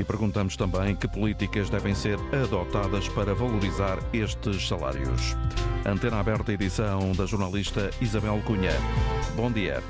E perguntamos também que políticas devem ser adotadas para valorizar estes salários. Antena aberta edição da jornalista Isabel Cunha. Bom dia.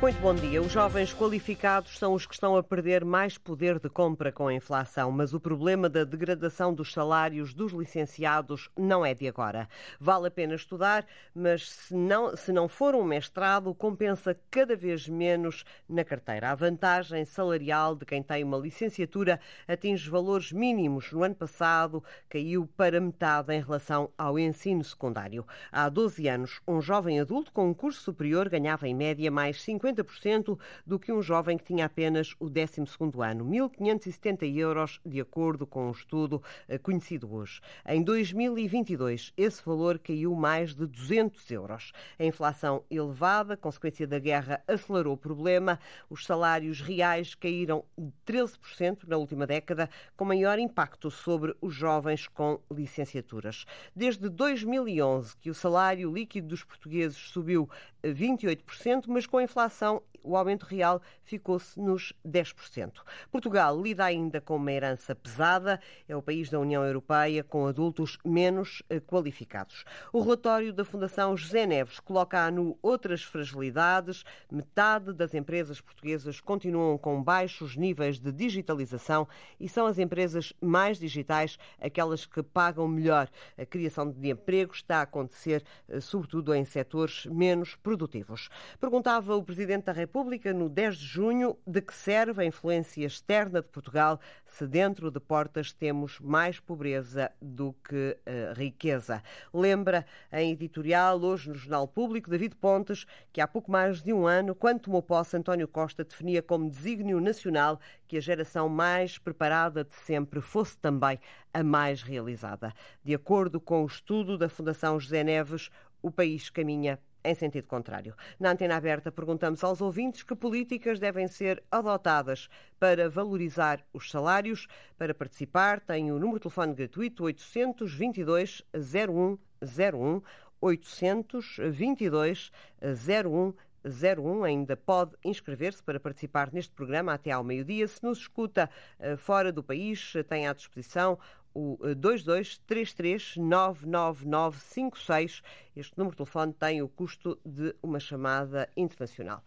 Muito bom dia. Os jovens qualificados são os que estão a perder mais poder de compra com a inflação, mas o problema da degradação dos salários dos licenciados não é de agora. Vale a pena estudar, mas se não, se não for um mestrado, compensa cada vez menos na carteira. A vantagem salarial de quem tem uma licenciatura atinge valores mínimos. No ano passado, caiu para metade em relação ao ensino secundário. Há 12 anos, um jovem adulto com um curso superior ganhava em média mais 50 50% do que um jovem que tinha apenas o 12º ano, 1.570 euros, de acordo com um estudo eh, conhecido hoje. Em 2022, esse valor caiu mais de 200 euros. A inflação elevada, consequência da guerra, acelerou o problema. Os salários reais caíram 13% na última década, com maior impacto sobre os jovens com licenciaturas. Desde 2011, que o salário líquido dos portugueses subiu 28%, mas com inflação o aumento real ficou-se nos 10%. Portugal lida ainda com uma herança pesada, é o país da União Europeia com adultos menos eh, qualificados. O relatório da Fundação José Neves coloca à nu outras fragilidades. Metade das empresas portuguesas continuam com baixos níveis de digitalização e são as empresas mais digitais aquelas que pagam melhor. A criação de emprego está a acontecer, eh, sobretudo em setores menos produtivos. Perguntava o Presidente da República República, no 10 de junho, de que serve a influência externa de Portugal se dentro de portas temos mais pobreza do que uh, riqueza. Lembra em editorial, hoje no Jornal Público, David Pontes, que há pouco mais de um ano, quando tomou posse, António Costa definia como desígnio nacional que a geração mais preparada de sempre fosse também a mais realizada. De acordo com o estudo da Fundação José Neves, o país caminha em sentido contrário. Na antena aberta, perguntamos aos ouvintes que políticas devem ser adotadas para valorizar os salários. Para participar, tem o número de telefone gratuito 822 0101 822 0101 01 ainda pode inscrever-se para participar neste programa até ao meio-dia. Se nos escuta uh, fora do país, tem à disposição o 2233-99956. Eh, este número de telefone tem o custo de uma chamada internacional.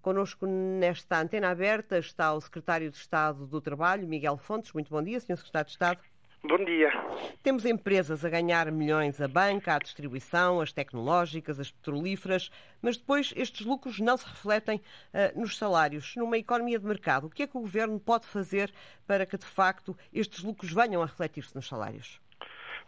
Conosco nesta antena aberta está o Secretário de Estado do Trabalho, Miguel Fontes. Muito bom dia, Sr. Secretário de Estado. Bom dia. Temos empresas a ganhar milhões a banca, a distribuição, as tecnológicas, as petrolíferas, mas depois estes lucros não se refletem uh, nos salários. Numa economia de mercado, o que é que o governo pode fazer para que, de facto, estes lucros venham a refletir-se nos salários?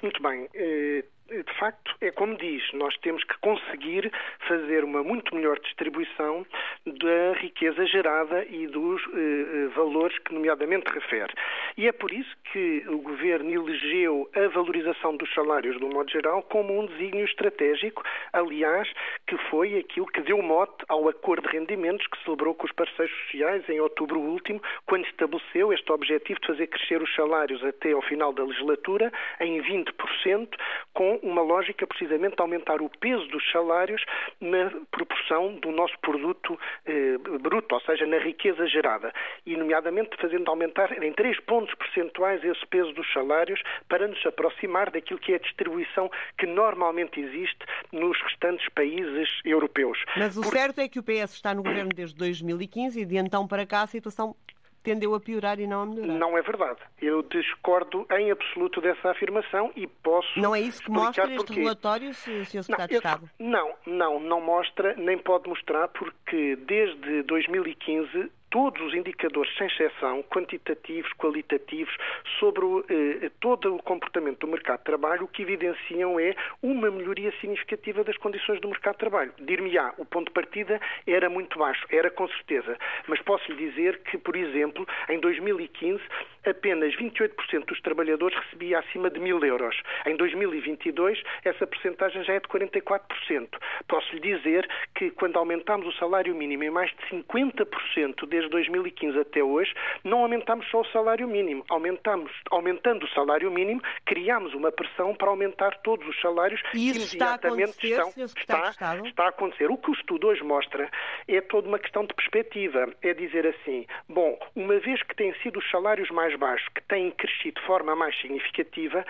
Muito bem. Eh, de facto, é como diz, nós temos que conseguir fazer uma muito melhor distribuição da riqueza gerada e dos eh, eh, valores que, nomeadamente, refere. E é por isso que o Governo elegeu a valorização dos salários, de um modo geral, como um desígnio estratégico, aliás, que foi aquilo que deu mote ao acordo de rendimentos que celebrou com os parceiros sociais em outubro último, quando estabeleceu este objetivo de fazer crescer os salários até ao final da legislatura em 20%, com uma lógica precisamente de aumentar o peso dos salários na proporção do nosso produto eh, bruto, ou seja, na riqueza gerada. E, nomeadamente, fazendo aumentar em 3 pontos percentuais esse peso dos salários para nos aproximar daquilo que é a distribuição que normalmente existe nos restantes países europeus. Mas o Por... certo é que o PS está no governo desde 2015 e de então para cá a situação tendeu a piorar e não a melhorar. Não é verdade. Eu discordo em absoluto dessa afirmação e posso. Não é isso que mostra este porquê. relatório, Sr. Secretário de Estado? Não, não, não mostra, nem pode mostrar, porque desde 2015 todos os indicadores, sem exceção, quantitativos, qualitativos, sobre eh, todo o comportamento do mercado de trabalho, o que evidenciam é uma melhoria significativa das condições do mercado de trabalho. Dir-me-á, o ponto de partida era muito baixo, era com certeza, mas posso lhe dizer que, por exemplo, em 2015, apenas 28% dos trabalhadores recebia acima de mil euros. Em 2022, essa percentagem já é de 44%. Posso lhe dizer que, quando aumentámos o salário mínimo em mais de 50% desde desde 2015 até hoje, não aumentamos só o salário mínimo. Aumentamos, aumentando o salário mínimo, criamos uma pressão para aumentar todos os salários e isso imediatamente está a estão. Está, está a acontecer. O que o estudo hoje mostra é toda uma questão de perspectiva. É dizer assim, bom, uma vez que têm sido os salários mais mais baixo, que têm crescido de forma mais significativa,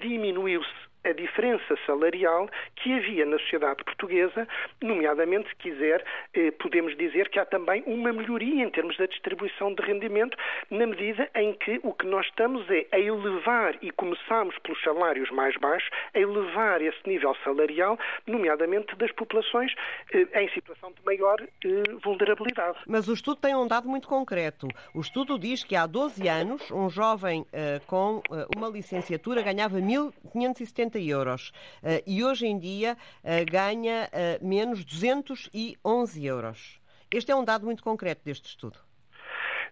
diminuiu-se a diferença salarial que havia na sociedade portuguesa, nomeadamente, se quiser, eh, podemos dizer que há também uma melhoria em termos da distribuição de rendimento, na medida em que o que nós estamos é a elevar, e começamos pelos salários mais baixos, a elevar esse nível salarial, nomeadamente das populações eh, em situação de maior eh, vulnerabilidade. Mas o estudo tem um dado muito concreto. O estudo diz que há 12 anos, um jovem com uma licenciatura ganhava 1.570 euros uh, e hoje em dia uh, ganha uh, menos 211 euros. Este é um dado muito concreto deste estudo.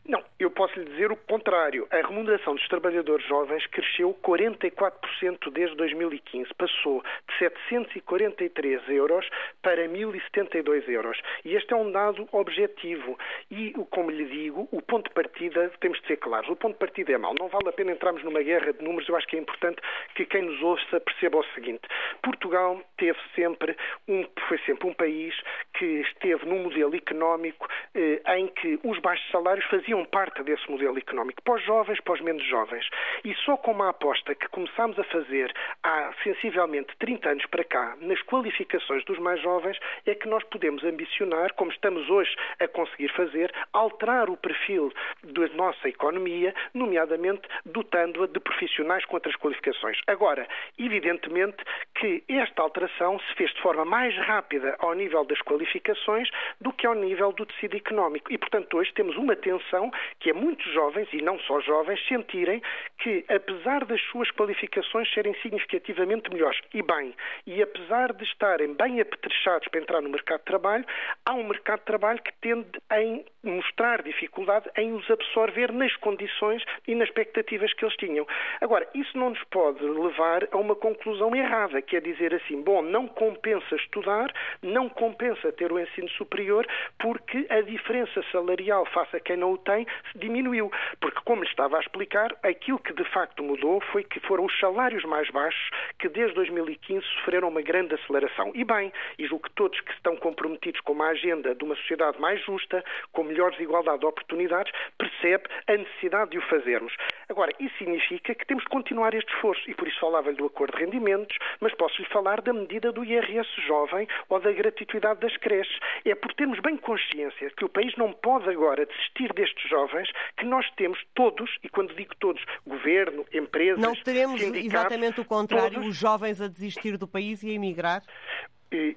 Não, eu posso lhe dizer o contrário. A remuneração dos trabalhadores jovens cresceu 44% desde 2015. Passou de 743 euros para 1.072 euros. E este é um dado objetivo. E, como lhe digo, o ponto de partida, temos de ser claros, o ponto de partida é mau. Não vale a pena entrarmos numa guerra de números. Eu acho que é importante que quem nos ouça perceba o seguinte. Portugal teve sempre um, foi sempre um país que esteve num modelo económico eh, em que os baixos salários faziam faziam parte desse modelo económico, para os jovens, para os menos jovens. E só com uma aposta que começámos a fazer há sensivelmente 30 anos para cá, nas qualificações dos mais jovens, é que nós podemos ambicionar, como estamos hoje a conseguir fazer, alterar o perfil da nossa economia, nomeadamente dotando-a de profissionais com outras qualificações. Agora, evidentemente que esta alteração se fez de forma mais rápida ao nível das qualificações do que ao nível do tecido económico. E, portanto, hoje temos uma tensão que é muitos jovens, e não só jovens, sentirem que, apesar das suas qualificações serem significativamente melhores, e bem, e apesar de estarem bem apetrechados para entrar no mercado de trabalho, há um mercado de trabalho que tende a mostrar dificuldade em os absorver nas condições e nas expectativas que eles tinham. Agora, isso não nos pode levar a uma conclusão errada, que é dizer assim, bom, não compensa estudar, não compensa ter o ensino superior, porque a diferença salarial face a quem não o tem também diminuiu. Porque, como lhe estava a explicar, aquilo que de facto mudou foi que foram os salários mais baixos que desde 2015 sofreram uma grande aceleração. E bem, e julgo que todos que estão comprometidos com uma agenda de uma sociedade mais justa, com melhores igualdade de oportunidades, percebe a necessidade de o fazermos. Agora, isso significa que temos de continuar este esforço e por isso falava-lhe do acordo de rendimentos, mas posso-lhe falar da medida do IRS jovem ou da gratuidade das creches. É por termos bem consciência que o país não pode agora desistir destes jovens que nós temos todos, e quando digo todos, governo, empresas, Não teremos exatamente o contrário, todos... os jovens a desistir do país e a emigrar?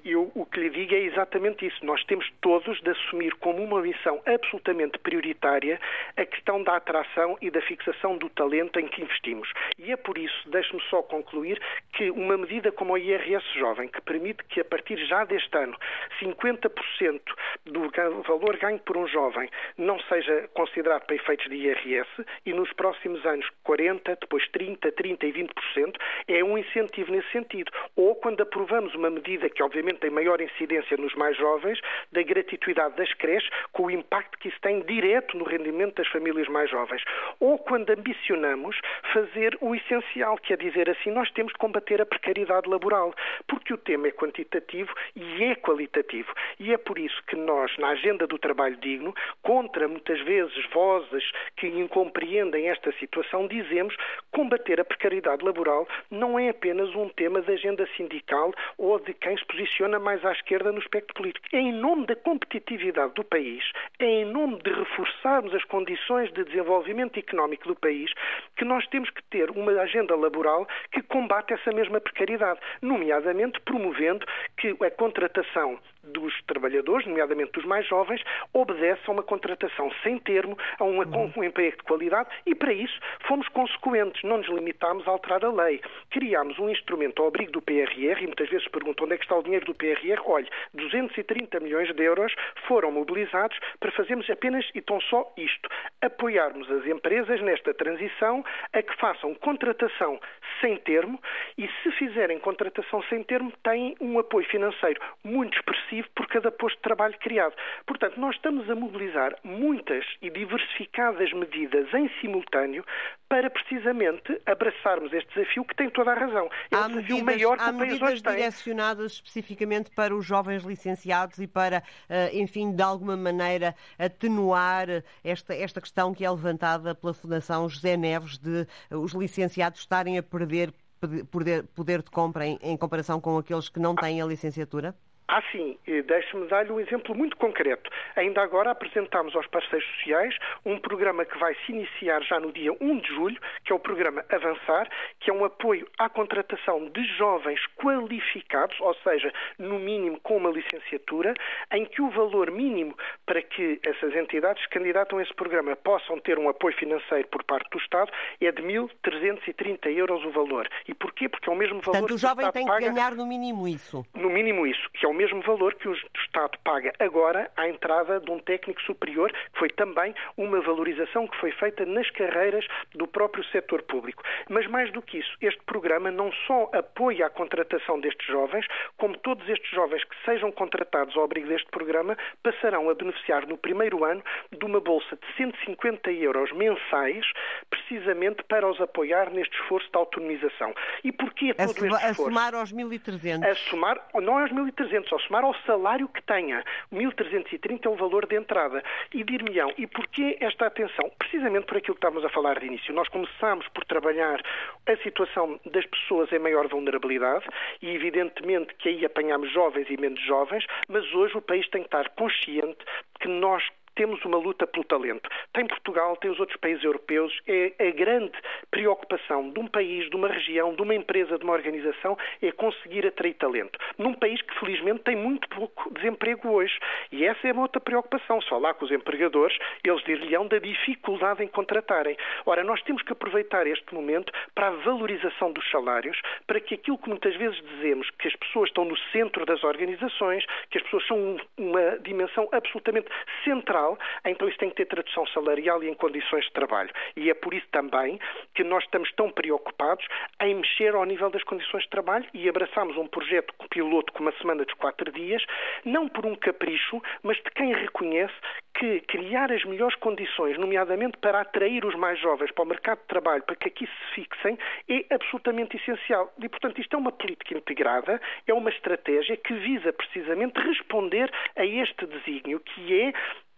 Eu o que lhe digo é exatamente isso. Nós temos todos de assumir como uma missão absolutamente prioritária a questão da atração e da fixação do talento em que investimos. E é por isso, deixe-me só concluir, que uma medida como o IRS Jovem, que permite que a partir já deste ano 50% do valor ganho por um jovem não seja considerado para efeitos de IRS e nos próximos anos 40%, depois 30%, 30% e 20%, é um incentivo nesse sentido. Ou quando aprovamos uma medida que obviamente tem maior incidência nos mais jovens, da gratuidade das creches, com o impacto que isso tem direto no rendimento das famílias mais jovens. Ou quando ambicionamos fazer o essencial, que é dizer assim, nós temos de combater a precariedade laboral, porque o tema é quantitativo e é qualitativo. E é por isso que nós, na agenda do trabalho digno, contra muitas vezes vozes que incompreendem esta situação, dizemos combater a precariedade laboral não é apenas um tema da agenda sindical ou de quem posiciona mais à esquerda no espectro político. É em nome da competitividade do país, é em nome de reforçarmos as condições de desenvolvimento económico do país que nós temos que ter uma agenda laboral que combate essa mesma precariedade, nomeadamente promovendo que a contratação dos trabalhadores, nomeadamente dos mais jovens, obedece a uma contratação sem termo, a um, uhum. um emprego de qualidade e, para isso, fomos consequentes. Não nos limitámos a alterar a lei. Criámos um instrumento ao abrigo do PRR e muitas vezes perguntam onde é que está o dinheiro do PRR. Olhe, 230 milhões de euros foram mobilizados para fazermos apenas e tão só isto: apoiarmos as empresas nesta transição a que façam contratação sem termo e, se fizerem contratação sem termo, têm um apoio financeiro muito expressivo por cada posto de trabalho criado. Portanto, nós estamos a mobilizar muitas e diversificadas medidas em simultâneo para precisamente abraçarmos este desafio que tem toda a razão. É há um desafio medidas, maior que o país hoje direcionadas especificamente para os jovens licenciados e para, eh, enfim, de alguma maneira atenuar esta, esta questão que é levantada pela Fundação José Neves de eh, os licenciados estarem a perder poder, poder de compra em, em comparação com aqueles que não têm a licenciatura? Ah, sim. Deixe-me dar-lhe um exemplo muito concreto. Ainda agora apresentámos aos parceiros sociais um programa que vai se iniciar já no dia 1 de julho, que é o programa Avançar, que é um apoio à contratação de jovens qualificados, ou seja, no mínimo com uma licenciatura, em que o valor mínimo para que essas entidades que candidatam a esse programa possam ter um apoio financeiro por parte do Estado é de 1.330 euros o valor. E porquê? Porque é o mesmo valor Portanto, o jovem tem que ganhar no mínimo isso. No mínimo isso, que é o mesmo valor que o Estado paga agora à entrada de um técnico superior, que foi também uma valorização que foi feita nas carreiras do próprio setor público. Mas mais do que isso, este programa não só apoia a contratação destes jovens, como todos estes jovens que sejam contratados ao abrigo deste programa passarão a beneficiar no primeiro ano de uma bolsa de 150 euros mensais, precisamente para os apoiar neste esforço de autonomização. E porquê todo este esforço? A somar aos 1.300. A somar, não aos 1.300, ao somar ao salário que tenha. 1.330 é o valor de entrada. E dir-me-ão, e porquê esta atenção? Precisamente por aquilo que estávamos a falar de início. Nós começamos por trabalhar a situação das pessoas em maior vulnerabilidade e, evidentemente, que aí apanhamos jovens e menos jovens, mas hoje o país tem que estar consciente que nós temos uma luta pelo talento. Tem Portugal, tem os outros países europeus. É a grande preocupação de um país, de uma região, de uma empresa, de uma organização, é conseguir atrair talento. Num país que, felizmente, tem muito pouco desemprego hoje. E essa é uma outra preocupação. Só lá com os empregadores, eles dir-lhe-ão da dificuldade em contratarem. Ora, nós temos que aproveitar este momento para a valorização dos salários, para que aquilo que muitas vezes dizemos, que as pessoas estão no centro das organizações, que as pessoas são uma dimensão absolutamente central então isso tem que ter tradução salarial e em condições de trabalho. E é por isso também que nós estamos tão preocupados em mexer ao nível das condições de trabalho e abraçamos um projeto piloto com uma semana de quatro dias, não por um capricho, mas de quem reconhece que criar as melhores condições, nomeadamente para atrair os mais jovens para o mercado de trabalho, para que aqui se fixem, é absolutamente essencial. E, portanto, isto é uma política integrada, é uma estratégia que visa precisamente responder a este desígnio, que é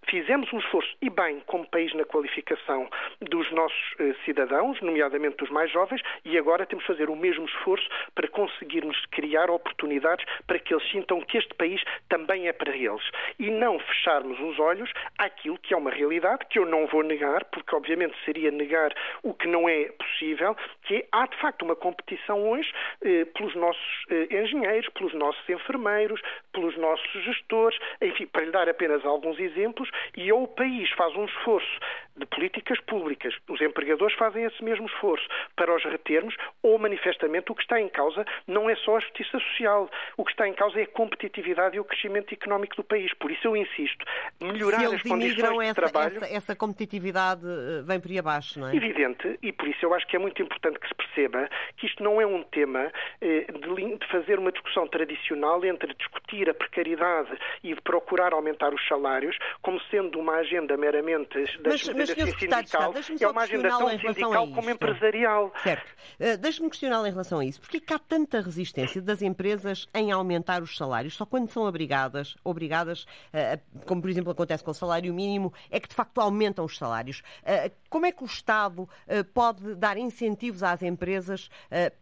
Fizemos um esforço, e bem, como país, na qualificação dos nossos eh, cidadãos, nomeadamente dos mais jovens, e agora temos de fazer o mesmo esforço para conseguirmos criar oportunidades para que eles sintam que este país também é para eles. E não fecharmos os olhos àquilo que é uma realidade, que eu não vou negar, porque obviamente seria negar o que não é possível, que é, há de facto uma competição hoje eh, pelos nossos eh, engenheiros, pelos nossos enfermeiros, pelos nossos gestores, enfim, para lhe dar apenas alguns exemplos, e ou o país faz um esforço de políticas públicas, os empregadores fazem esse mesmo esforço para os retermos, ou manifestamente o que está em causa não é só a justiça social, o que está em causa é a competitividade e o crescimento económico do país. Por isso eu insisto, melhorar as condições de essa, trabalho... Essa, essa competitividade eh, vem por aí abaixo, não é? Evidente, e por isso eu acho que é muito importante que se perceba que isto não é um tema eh, de, de fazer uma discussão tradicional entre discutir a precariedade e procurar aumentar os salários, como sendo uma agenda meramente da mas, mas, assim, sindical, é uma agenda tão sindical como empresarial. Certo. Uh, Deixe-me questioná-lo em relação a isso. Porquê que há tanta resistência das empresas em aumentar os salários? Só quando são obrigadas, obrigadas, uh, como por exemplo acontece com o salário mínimo, é que de facto aumentam os salários. Uh, como é que o Estado pode dar incentivos às empresas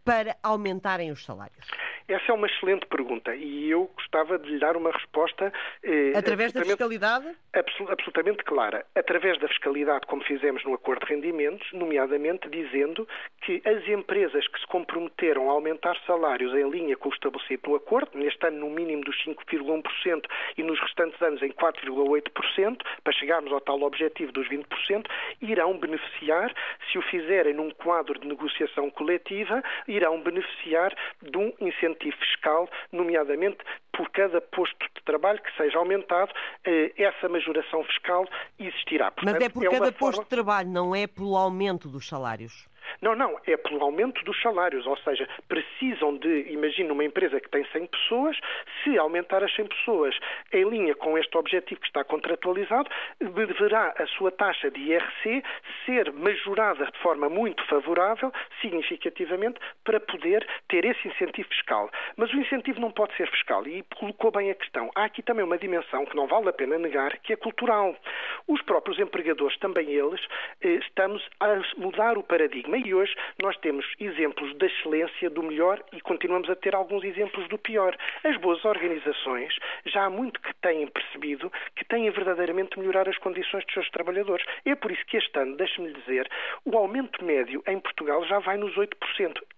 para aumentarem os salários? Essa é uma excelente pergunta e eu gostava de lhe dar uma resposta. Através da fiscalidade? absolutamente clara. Através da fiscalidade, como fizemos no acordo de rendimentos, nomeadamente dizendo que as empresas que se comprometeram a aumentar salários em linha com o estabelecido no acordo, neste ano no mínimo dos 5,1% e nos restantes anos em 4,8%, para chegarmos ao tal objetivo dos 20%, irão beneficiar, se o fizerem num quadro de negociação coletiva, irão beneficiar de um incentivo fiscal, nomeadamente por cada posto de trabalho que seja aumentado, eh, essa majoração fiscal existirá. Portanto, Mas é por é cada posto forma... de trabalho, não é pelo aumento dos salários? Não, não, é pelo aumento dos salários, ou seja, precisam de, imagina uma empresa que tem 100 pessoas, se aumentar as 100 pessoas em linha com este objetivo que está contratualizado, deverá a sua taxa de IRC ser majorada de forma muito favorável, significativamente, para poder ter esse incentivo fiscal. Mas o incentivo não pode ser fiscal e colocou bem a questão. Há aqui também uma dimensão que não vale a pena negar, que é cultural. Os próprios empregadores, também eles, eh, estamos a mudar o paradigma e hoje nós temos exemplos da excelência, do melhor e continuamos a ter alguns exemplos do pior. As boas organizações já há muito que têm percebido que têm verdadeiramente melhorar as condições dos seus trabalhadores. É por isso que este ano, deixe-me dizer, o aumento médio em Portugal já vai nos 8%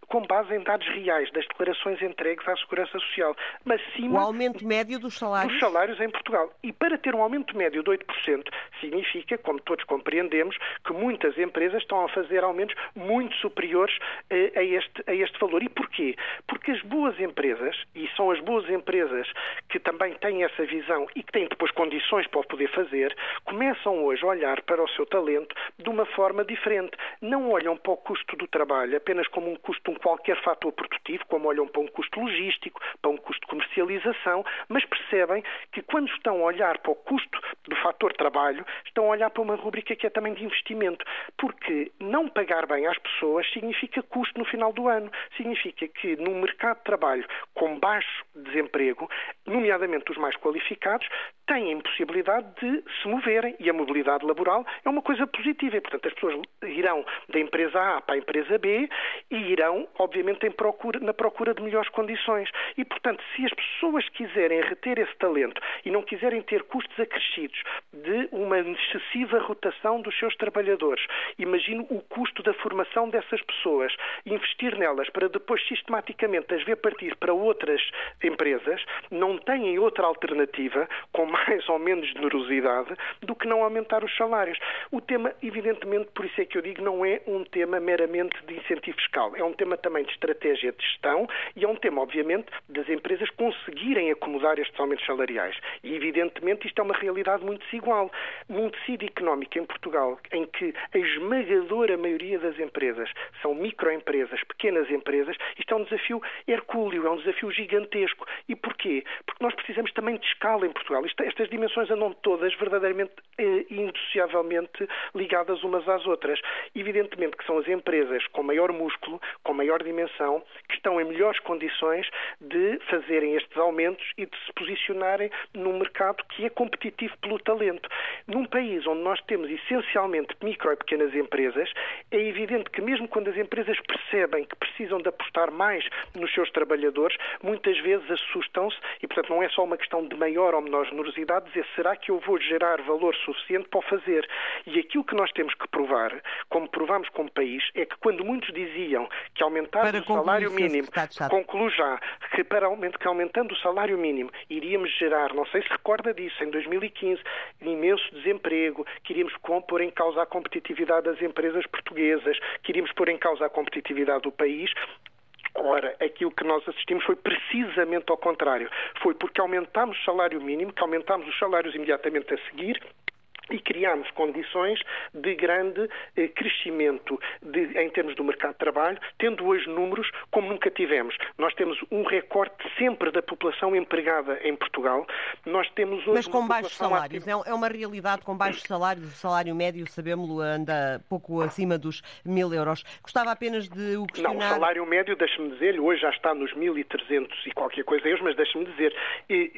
com base em dados reais das declarações entregues à Segurança Social. Mas sim o aumento médio dos salários? Dos salários em Portugal. E para ter um aumento médio de 8%, significa, como todos compreendemos, que muitas empresas estão a fazer aumentos muito superiores eh, a, este, a este valor. E porquê? Porque as boas empresas, e são as boas empresas que também têm essa visão e que têm depois condições para o poder fazer, começam hoje a olhar para o seu talento de uma forma diferente. Não olham para o custo do trabalho apenas como um custo, um qualquer fator produtivo, como olham para um custo logístico, para um custo de comercialização, mas percebem que quando estão a olhar para o custo do fator trabalho, estão a olhar para uma rubrica que é também de investimento, porque não pagar bem às pessoas significa custo no final do ano. Significa que num mercado de trabalho com baixo desemprego, nomeadamente os mais qualificados, têm possibilidade de se moverem. E a mobilidade laboral é uma coisa positiva. E, portanto, as pessoas irão da empresa A para a empresa B e irão, obviamente, procura, na procura de melhores condições. E, portanto, se as pessoas quiserem reter esse talento e não quiserem ter custos acrescidos de uma excessiva rotação dos seus trabalhadores, imagino o custo da formação dessas pessoas, investir nelas para depois sistematicamente as ver partir para outras empresas, não têm outra alternativa com mais ou menos generosidade do que não aumentar os salários. O tema, evidentemente, por isso é que eu digo, não é um tema meramente de incentivo fiscal, é um tema também de estratégia de gestão e é um tema, obviamente, das empresas conseguirem acomodar estes aumentos salariais. E, evidentemente, isto é uma realidade muito desigual. Num tecido económico em Portugal, em que a esmagadora maioria das empresas são microempresas, pequenas empresas, isto é um desafio hercúleo, é um desafio gigantesco. E porquê? Porque nós precisamos também de escala em Portugal. Estas dimensões andam todas verdadeiramente eh, indissociavelmente ligadas umas às outras. Evidentemente que são as empresas com maior músculo, com maior dimensão, que estão em melhores condições de fazerem estes aumentos e de se posicionarem num mercado que é competitivo pelo talento. Num país onde nós temos essencialmente micro e pequenas empresas, é evidente que mesmo quando as empresas percebem que precisam de apostar mais nos seus trabalhadores, muitas vezes assustam-se e, portanto, não é só uma questão de maior ou menor generosidade, dizer será que eu vou gerar valor suficiente para o fazer? E aquilo que nós temos que provar, como provamos como país, é que quando muitos diziam que aumentar o salário mínimo, concluo já, que, para, que aumentando o salário mínimo iríamos gerar, não sei se recorda disso, em 2015, imenso desemprego, que iríamos pôr em causa a competitividade das empresas portuguesas, que iríamos pôr em causa a competitividade do país, Ora, aquilo que nós assistimos foi precisamente ao contrário. Foi porque aumentámos o salário mínimo, que aumentámos os salários imediatamente a seguir, e criámos condições de grande eh, crescimento de, em termos do mercado de trabalho, tendo hoje números como nunca tivemos. Nós temos um recorde sempre da população empregada em Portugal. Nós temos hoje Mas com baixos salários. Ativa... É, é uma realidade com baixos salários. O salário médio, sabemos-lo, anda pouco acima dos mil euros. Gostava apenas de o questionar... Não, o salário médio, deixe-me dizer, hoje já está nos 1.300 e qualquer coisa euros, mas deixe-me dizer,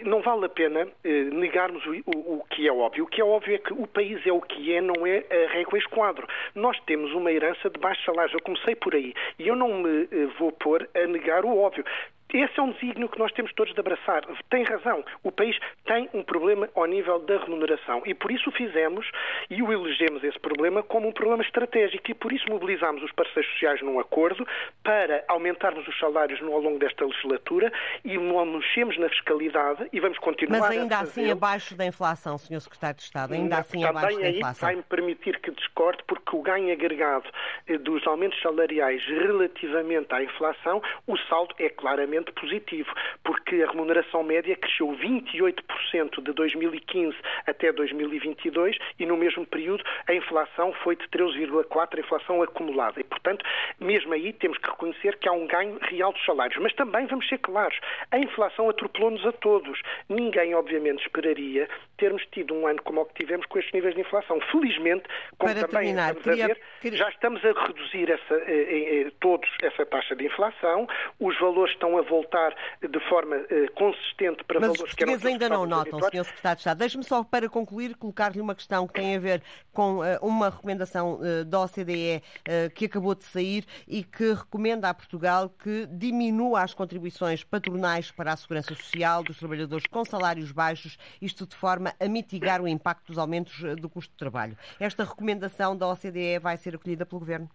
não vale a pena eh, negarmos o, o, o que é óbvio. O que é óbvio é que o país é o que é, não é a régua esquadro. Nós temos uma herança de baixos salários. Eu comecei por aí. E eu não me eh, vou pôr a negar o óbvio. Esse é um desígnio que nós temos todos de abraçar. Tem razão. O país tem um problema ao nível da remuneração e por isso o fizemos e o elegemos esse problema como um problema estratégico e por isso mobilizámos os parceiros sociais num acordo para aumentarmos os salários ao longo desta legislatura e mexemos na fiscalidade e vamos continuar Mas ainda assim abaixo da inflação, Sr. Secretário de Estado, ainda Não, assim abaixo da inflação. vai-me permitir que discorde porque o ganho agregado eh, dos aumentos salariais relativamente à inflação, o saldo é claramente positivo, porque a remuneração média cresceu 28% de 2015 até 2022 e no mesmo período a inflação foi de 13,4% a inflação acumulada. E, portanto, mesmo aí temos que reconhecer que há um ganho real dos salários. Mas também, vamos ser claros, a inflação atropelou-nos a todos. Ninguém, obviamente, esperaria termos tido um ano como o que tivemos com estes níveis de inflação. Felizmente, como Para também terminar, estamos queria, a ver, queria... já estamos a reduzir essa, eh, eh, todos essa taxa de inflação, os valores estão a voltar de forma eh, consistente para Mas valores que eram os portugueses ainda não notam. Sr. Secretário de Estado. Deixe-me só, para concluir, colocar-lhe uma questão que tem a ver com uh, uma recomendação uh, da OCDE uh, que acabou de sair e que recomenda a Portugal que diminua as contribuições patronais para a segurança social dos trabalhadores com salários baixos, isto de forma a mitigar o impacto dos aumentos do custo de trabalho. Esta recomendação da OCDE vai ser acolhida pelo Governo?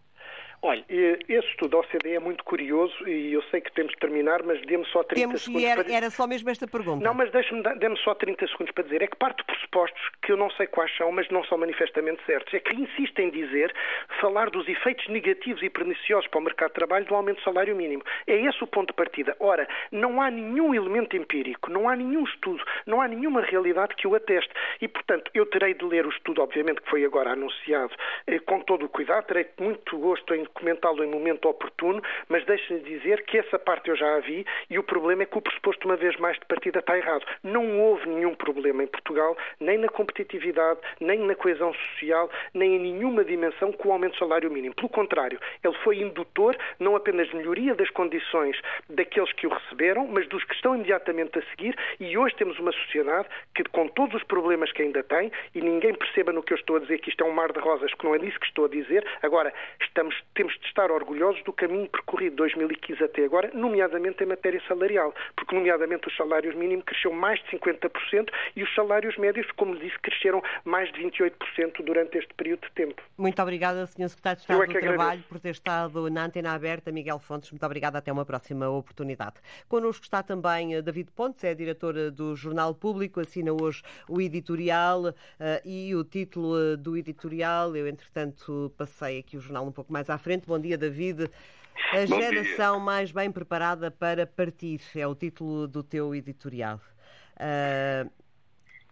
Olha, esse estudo da OCDE é muito curioso e eu sei que temos de terminar, mas dê-me só 30 temos, segundos. E era, para... era só mesmo esta pergunta. Não, mas deixe-me, dê-me só 30 segundos para dizer. É que parte de pressupostos que eu não sei quais são, mas não são manifestamente certos. É que insiste em dizer, falar dos efeitos negativos e perniciosos para o mercado de trabalho do aumento do salário mínimo. É esse o ponto de partida. Ora, não há nenhum elemento empírico, não há nenhum estudo, não há nenhuma realidade que o ateste. E, portanto, eu terei de ler o estudo, obviamente, que foi agora anunciado, eh, com todo o cuidado, terei muito gosto em comentá-lo em momento oportuno, mas deixe-me dizer que essa parte eu já a vi e o problema é que o pressuposto, uma vez mais, de partida está errado. Não houve nenhum problema em Portugal, nem na competitividade, nem na coesão social, nem em nenhuma dimensão com o aumento do salário mínimo. Pelo contrário, ele foi indutor não apenas de melhoria das condições daqueles que o receberam, mas dos que estão imediatamente a seguir e hoje temos uma sociedade que, com todos os problemas que ainda tem, e ninguém perceba no que eu estou a dizer que isto é um mar de rosas, que não é disso que estou a dizer, agora estamos, temos de estar orgulhosos do caminho percorrido de 2015 até agora, nomeadamente em matéria salarial, porque nomeadamente os salários mínimos cresceu mais de 50% e os salários médios, como disse, cresceram mais de 28% durante este período de tempo. Muito obrigada, Sr. Secretário de Estado é do Trabalho, agradeço. por ter estado na antena aberta. Miguel Fontes, muito obrigada. Até uma próxima oportunidade. Connosco está também eh, David Pontes, é diretor eh, do Jornal Público, assina hoje o editorial uh, e o título do editorial. Eu, entretanto, passei aqui o jornal um pouco mais à frente. Bom dia, David. A Bom geração dia. mais bem preparada para partir é o título do teu editorial. Uh,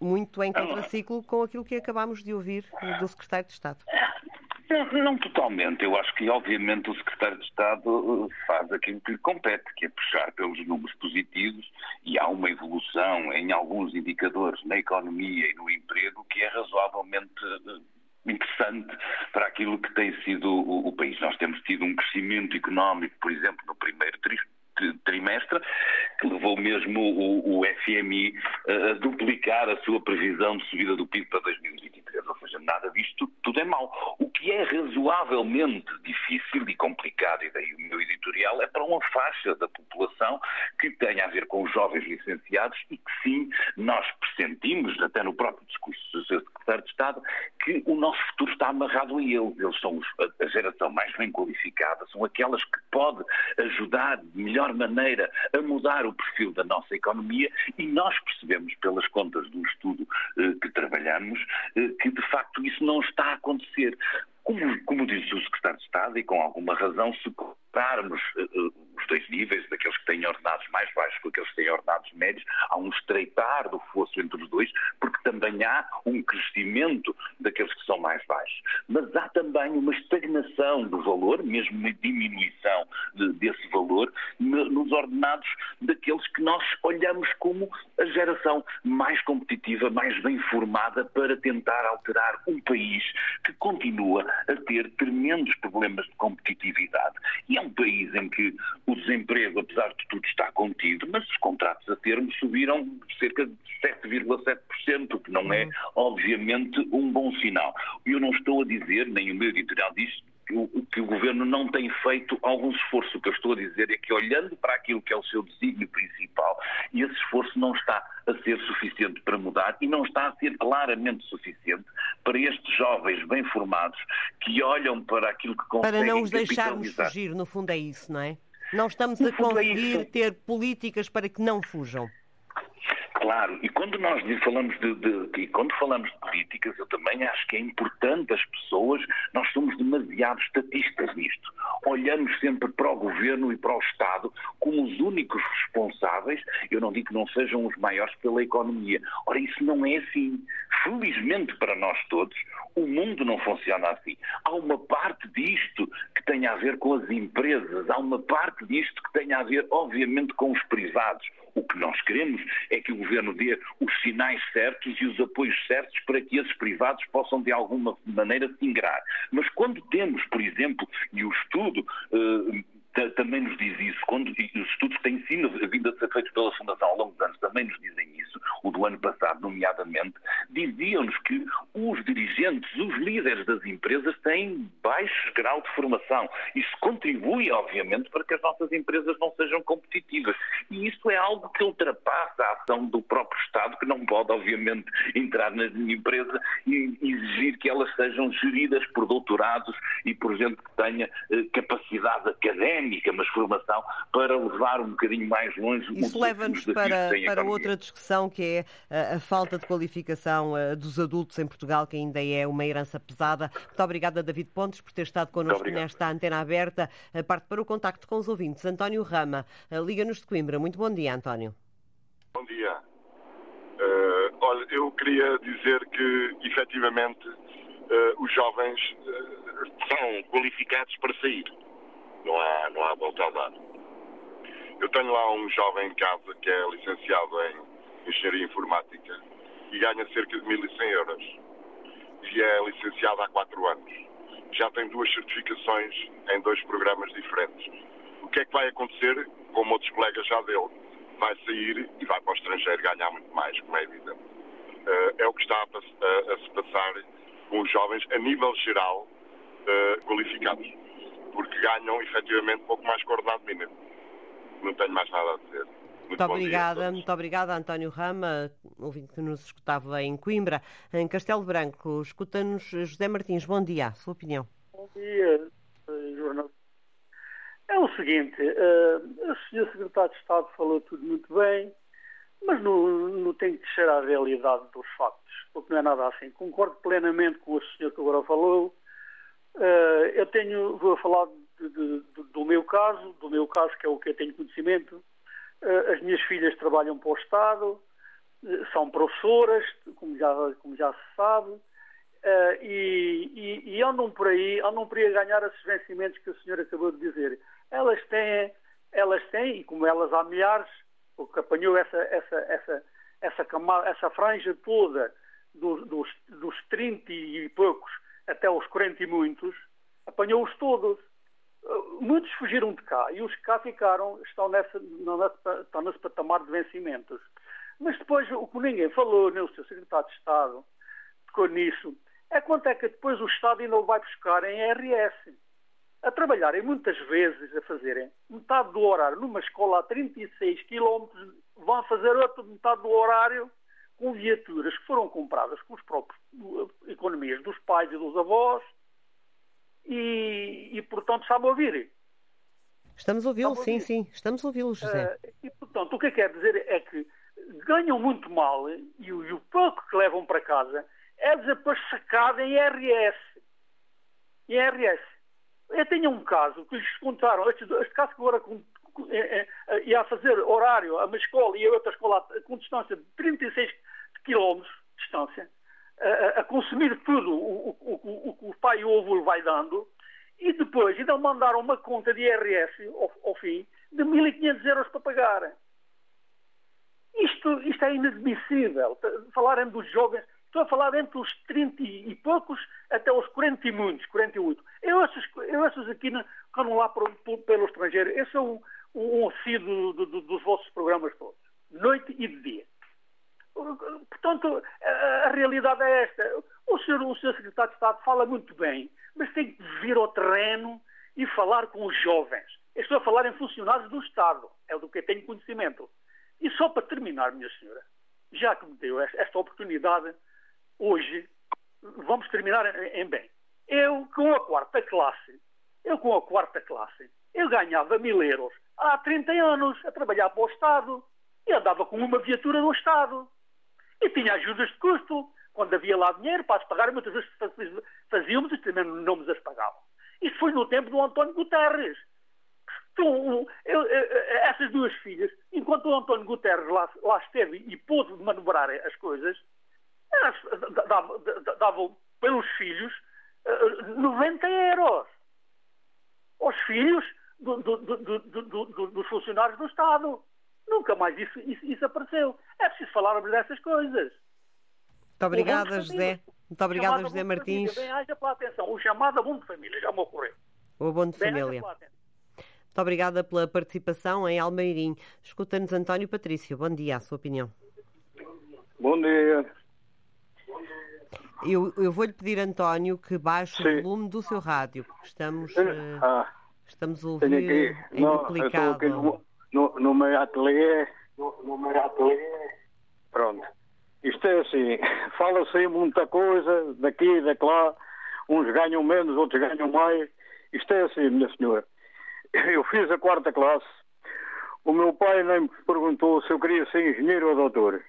muito em contraciclo com aquilo que acabámos de ouvir do Secretário de Estado. Não, não, totalmente. Eu acho que, obviamente, o Secretário de Estado faz aquilo que lhe compete, que é puxar pelos números positivos e há uma evolução em alguns indicadores na economia e no emprego que é razoavelmente interessante para aquilo que tem sido o, o, país. Nós temos tido um crescimento económico, por exemplo, no primeiro trimestre, que levou mesmo o, o FMI a duplicar a sua previsão de subida do PIB para 2023. Ou seja, nada disto tudo é mau. O que é razoavelmente difícil e complicado, e daí o meu editorial, é para uma faixa da população que tem a ver com os jovens licenciados e que sim, nós pressentimos, até no próprio discurso secretário de Estado, que o nosso futuro está amarrado a eles. Eles são a geração mais bem qualificada, são aquelas que pode ajudar de melhor maneira a mudar o perfil da nossa economia e nós percebemos pelas contas do estudo eh, que trabalhamos eh, que de facto isso não está a acontecer. Como, como disse o secretário de Estado, e com alguma razão, se compararmos uh, os dois níveis, daqueles que têm ordenados mais baixos com aqueles que têm ordenados médios, há um estreitar do fosso entre os dois, porque também há um crescimento daqueles que são mais baixos. Mas há também uma estagnação do valor, mesmo uma diminuição de, desse valor, nos ordenados daqueles que nós olhamos como a geração mais competitiva, mais bem formada para tentar alterar um país que continua a ter tremendos problemas de competitividade. E é um país em que o desemprego, apesar de tudo, está contido, mas os contratos a termo subiram cerca de 7,7%, o que não é, obviamente, um bom sinal. Eu não estou a dizer, nem o meu editorial diz, que o, que o Governo não tem feito algum esforço. O que eu estou a dizer é que, olhando para aquilo que é o seu desígnio principal, esse esforço não está a ser suficiente para mudar e não está a ser claramente suficiente para estes jovens bem formados que olham para aquilo que conseguem Para não os deixarmos fugir, no fundo é isso, não é? Não estamos No a é conseguir isso. ter políticas para que não fujam. Claro, e quando nós falamos de, de- e quando falamos de políticas, eu também acho que é importante as pessoas, nós somos demasiado estatistas nisto. olhamos sempre para o governo e para o Estado como os únicos responsáveis, eu não digo que não sejam os maiores pela economia. Ora, isso não é assim. Felizmente para nós todos, o mundo não funciona assim. Há uma parte disto que tem a ver com as empresas, há uma parte disto que tem a ver, obviamente, com os privados. O que nós queremos é que o governo dê os sinais certos e os apoios certos para que esses privados possam, de alguma maneira, se ingrar. Mas quando temos, por exemplo, e o estudo. Uh, também nos diz isso, quando, e os estudos que têm sido vindo a ser feitos pela Fundação ao longo dos anos também nos dizem isso, o do ano passado, nomeadamente, diziam-nos que os dirigentes, os líderes das empresas têm baixo grau de formação. Isso contribui, obviamente, para que as nossas empresas não sejam competitivas. E isso é algo que ultrapassa a ação do próprio Estado, que não pode, obviamente, entrar na empresa e exigir que elas sejam geridas por doutorados e por gente que tenha eh, capacidade académica, mas formação, para levar um bocadinho mais longe Isso leva-nos para, para outra discussão que é a, a falta de qualificação uh, dos adultos em Portugal, que ainda é uma herança pesada. Muito obrigada, David Pontes, por ter estado connosco nesta antena aberta. A parte para o contacto com os ouvintes. António Rama, uh, Liga-nos de Coimbra. Muito bom dia, António. Bom dia. Uh, olha, eu queria dizer que, efetivamente, os jovens são qualificados para sair. Não há, não há volta a dar. Eu tenho lá um jovem em casa que é licenciado em Engenharia Informática e ganha cerca de 1.100 euros. E é licenciado há 4 anos. Já tem duas certificações em dois programas diferentes. O que é que vai acontecer, como outros colegas já dele? Vai sair e vai para o estrangeiro ganhar muito mais, como é evidente. Uh, é o que está a, se passar com os jovens a nível geral uh, qualificados, porque ganham efetivamente pouco mais que o ordenado mínimo. Não tenho mais nada a dizer. Muito, obrigada, muito obrigada, António Rama, ouvinte que nos escutava em Coimbra. Em Castelo Branco, escuta-nos José Martins. Bom dia, sua opinião. Bom dia, jornalista. É o seguinte, uh, o Sr. Secretário de Estado falou tudo muito bem, mas não, não tem que descer à realidade dos factos, porque não é nada assim. Concordo plenamente com o senhor que agora falou. Uh, eu tenho, vou falar de, de, do meu caso, do meu caso, que é o que eu tenho conhecimento. Eh, as minhas filhas trabalham para o Estado, eh, são professoras, como já, como já se sabe, eh, e, e, e, andam por aí, andam por aí a ganhar esses vencimentos que a senhora acabou de dizer. Elas têm, elas têm, e como elas há milhares, porque apanhou essa, essa, essa, essa, camada, essa franja toda dos, dos, dos 30 e poucos até os 40 e muitos, apanhou-os todos muitos fugiram de cá e os que cá ficaram estão, nessa, estão nesse patamar de vencimentos. Mas depois, o que ninguém falou, nem o seu secretário de Estado tocou nisso, é quanto é que depois o Estado ainda o vai buscar em RS. A trabalharem muitas vezes, a fazerem metade do horário numa escola a 36 km, vão fazer outra metade do horário com viaturas que foram compradas com as próprias economias dos pais e dos avós, e, e portanto, a ouvir. Estamos a ouvi-lo, sim, sim, estamos a ouvi-lo, José. Uh, e, portanto, o que eu quero dizer é que ganham muito mal e, e o pouco que levam para casa é depois sacado em RS. Em RS. Eu tenho um caso que lhes contaram, este, este caso que agora com, é, é, ia a fazer horário a uma escola e a outra escola com distância de 36 km de distância, a, a consumir tudo o, o, o, o, o pai o avô lhe vai dando, e depois ainda mandaram uma conta de IRS ao, ao fim de 1.500 euros para pagar. Isto, isto é inadmissível. Falarem dos jovens, estou a falar entre os 30 e poucos até os 40 e muitos, 48. Eu esses, eu esses aqui que andam lá por, por, pelo estrangeiro, esse é um, um, um dos vossos programas todos, noite e de dia. Portanto, a, realidade é esta. O senhor, o senhor secretário de Estado fala muito bem, mas tem que vir ao terreno e falar com os jovens. Eu estou a falar em funcionários do Estado, é do que eu tenho conhecimento. E só para terminar, minha senhora, já que me deu esta oportunidade, hoje vamos terminar em bem. Eu, com a quarta classe, eu com a quarta classe, eu ganhava mil euros há 30 anos a trabalhar para o Estado e andava com uma viatura do Estado. E tinha ajudas de custo. Quando havia lá dinheiro para as pagar, muitas vezes fazíamos e também não nos as pagavam. Isso foi no tempo do António Guterres. Então, eu, essas duas filhas, enquanto o António Guterres lá, lá esteve e pôde manobrar as coisas, davam, davam pelos filhos 90 euros. Os filhos do, do, do, dos funcionários do Estado. Nunca mais isso, isso, isso, apareceu. É preciso falarmos dessas coisas. Muito obrigada, José. Muito obrigada, José Martins. Bem, haja pela atenção. O chamado abono de família já me ocorreu. O abono de bem, família. Muito obrigada pela participação em Almeirim. Escuta-nos António Patrício. Bom dia, a sua opinião. Bom dia. Eu, eu vou-lhe pedir, António, que baixe Sim. o volume do seu rádio, porque estamos, uh, ah, estamos a ouvir aqui, em não, duplicado. No, no, meu ateliê. No, no meu ateliê. Pronto. Isto é assim, fala-se aí muita coisa, daqui e daquela, uns ganham menos, outros ganham mais. Isto é assim, minha senhora. Eu fiz a quarta classe, o meu pai nem me perguntou se eu queria ser engenheiro ou doutor.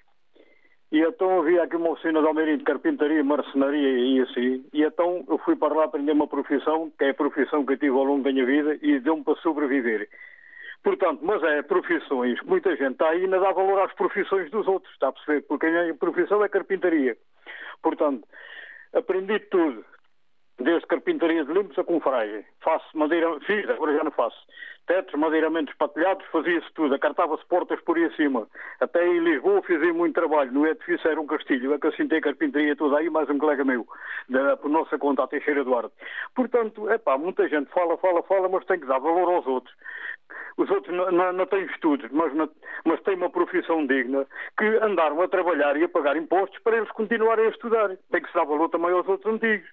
E então havia aqui uma oficina de Almeirim de carpintaria, marcenaria e assim. E então eu fui para lá aprender uma profissão, que é a profissão que eu tive ao longo da minha vida, e deu-me para sobreviver. Portanto, mas é profissões, muita gente está aí não dá valor às profissões dos outros, está a perceber? Porque a minha profissão é carpintaria. Portanto, aprendi tudo, desde carpintaria de limpos a confragem. Faço madeira, fiz, agora já não faço tetos madeiramentos patilhados, fazia-se tudo, acartava-se portas por aí acima. Até em Lisboa fazia muito trabalho, no edifício era um castilho, é que assim tem carpintaria toda aí, mais um colega meu, da, por nossa conta, a Teixeira Duarte. Portanto, é pá, muita gente fala, fala, fala, mas tem que dar valor aos outros. Os outros não têm estudos, mas, não, mas têm uma profissão digna, que andaram a trabalhar e a pagar impostos para eles continuarem a estudar. Tem que se dar valor também aos outros antigos.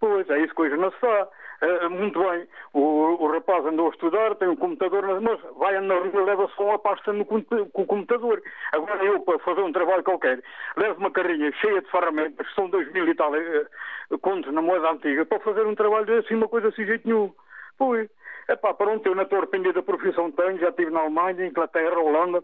Pois, é isso que hoje não se faz. Uh, muito bem, o, o, rapaz andou a estudar, tem um computador, mas vai na rua leva só uma pasta no, com o computador. Agora eu, para fazer um trabalho qualquer, levo uma carrinha cheia de ferramentas, são dois mil e tal uh, contos na moeda antiga, para fazer um trabalho assim, uma coisa assim, jeito nenhum. Pois, pá, pronto, eu arrependido da profissão tenho, já estive na Alemanha, Inglaterra, Holanda,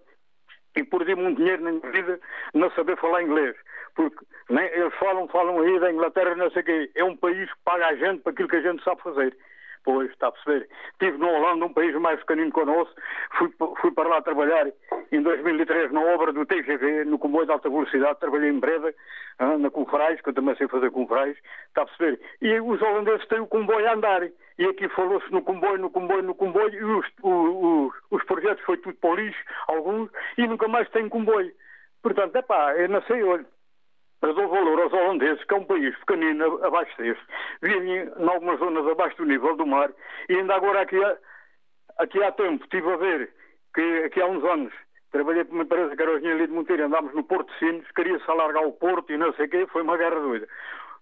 e perdi muito dinheiro na minha vida não saber falar inglês. Porque né, eles falam, falam aí da Inglaterra, não sei o quê. É um país que paga a gente para aquilo que a gente sabe fazer. Pois, está a perceber. Estive na Holanda, um país mais pequenino que o nosso, fui, fui para lá trabalhar em 2003 na obra do TGV, no comboio de alta velocidade, trabalhei em Breda, na Confrais, que eu também sei fazer Confrais, está a perceber. E os holandeses têm o comboio a andar. E aqui falou-se no comboio, no comboio, no comboio, e os, os, os projetos foi tudo para o lixo, alguns, e nunca mais tem comboio. Portanto, é pá, eu não sei, olha, dou valor aos holandeses, que é um país pequenino abaixo deste. Vivem em algumas zonas abaixo do nível do mar e ainda agora aqui há, aqui há tempo estive a ver que aqui há uns anos trabalhei para uma empresa que era Engenharia de Monteiro, andámos no Porto de Sinos, queria-se alargar o Porto e não sei o quê, foi uma guerra doida.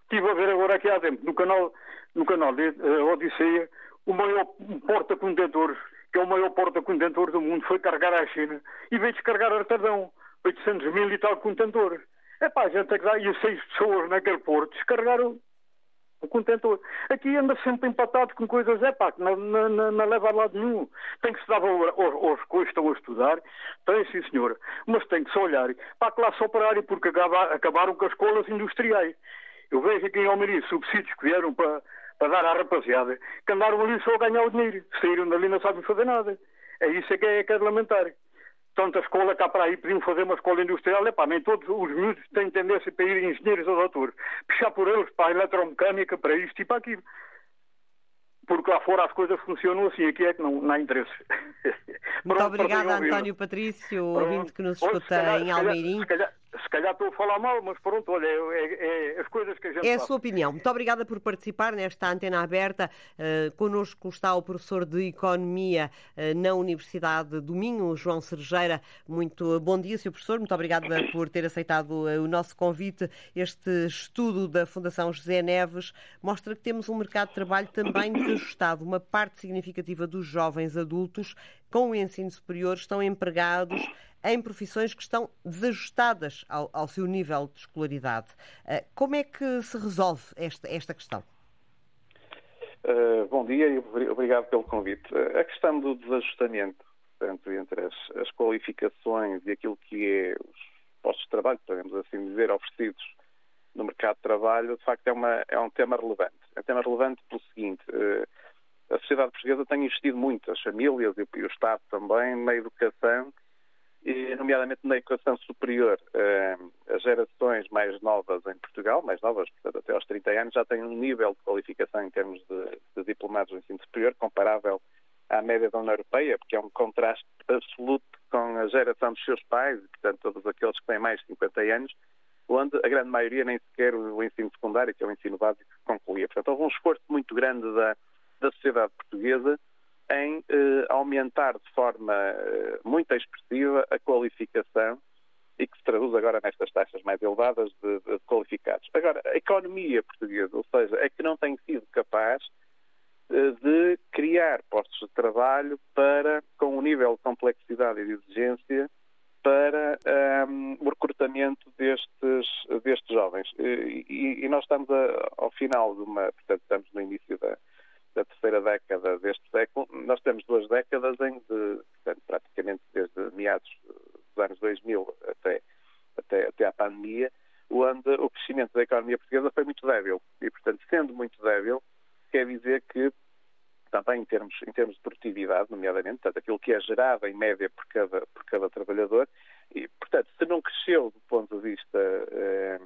Estive a ver agora aqui há tempo, no canal, no canal de uh, Odisseia, o maior porta-contentores, que é o maior porta-contentores do mundo, foi carregar à China e veio descargar a Tardão, 800 mil e tal contentores. É pá, a gente tem que dar. E seis pessoas naquele porto descarregaram o contentor. Aqui anda sempre empatado com coisas, é pá, que não, não, não, leva a lado nenhum. Tem que se dar valor aos, que estão a estudar, tem sim senhora, mas tem que se olhar para a classe operária, porque acaba, acabaram com as escolas industriais. Eu vejo aqui em Almeria subsídios que vieram para, para dar à rapaziada, que andaram ali só a ganhar o dinheiro, saíram dali não sabem fazer nada. É isso é que é, que é de lamentar tanta escola cá para aí podiam fazer uma escola industrial, epá, nem todos os miúdos têm tendência para ir engenheiros ou doutores. Puxar por eles para a eletromecânica, para isto e para aquilo. Porque lá fora as coisas funcionam assim, aqui é que não, não há interesse. Muito obrigada, António Patrício, ouvinte que nos escuta em Almeirim. Se calhar, se calhar estou a falar mal, mas pronto, olha, é, é, as coisas que a gente É a sua opinião. Muito obrigada por participar nesta antena aberta. Uh, connosco está o professor de Economia uh, na Universidade do Minho, João Sergeira. Muito bom dia, Sr. Professor. Muito obrigada por ter aceitado uh, o nosso convite. Este estudo da Fundação José Neves mostra que temos um mercado de trabalho também desajustado. Uma parte significativa dos jovens adultos com o ensino superior estão empregados em profissões que estão desajustadas ao, ao seu nível de escolaridade. Uh, como é que se resolve esta, esta questão? Uh, bom dia e obrigado pelo convite. Uh, a questão do desajustamento portanto, entre as, as, qualificações e aquilo que é os postos de trabalho, podemos assim dizer, oferecidos no mercado de trabalho, de facto é, uma, é um tema relevante. É um tema relevante pelo seguinte. A sociedade portuguesa tem investido muito, as famílias e o Estado também, na educação, nomeadamente na educação superior. As gerações mais novas em Portugal, mais novas, portanto até aos 30 anos, já têm um nível de qualificação em termos de, de diplomados do ensino superior comparável à média da União Europeia, porque é um contraste absoluto com a geração dos seus pais, e, portanto, todos aqueles que têm mais de 50 anos, onde a grande maioria nem sequer o ensino secundário, que é o ensino básico, concluía. Portanto, houve um esforço muito grande da, da sociedade portuguesa em eh, aumentar de forma eh, muito expressiva a qualificação e que se traduz agora nestas taxas mais elevadas de, de, qualificados. Agora, a economia portuguesa, ou seja, é que não tem sido capaz eh, de criar postos de trabalho para, com um nível de complexidade e de exigência para um, ehm, o recrutamento destes, destes jovens. E, e nós estamos a, ao final de uma, portanto, estamos no início da, da terceira década deste século. Nós temos duas décadas em de, portanto, praticamente desde meados dos anos 2000 até, até, até à pandemia, onde o crescimento da economia portuguesa foi muito débil. E, portanto, sendo muito débil, quer dizer que também em termos, em termos de produtividade, nomeadamente, portanto, aquilo que é gerado em média por cada, por cada trabalhador, e, portanto, se não cresceu do ponto de vista eh,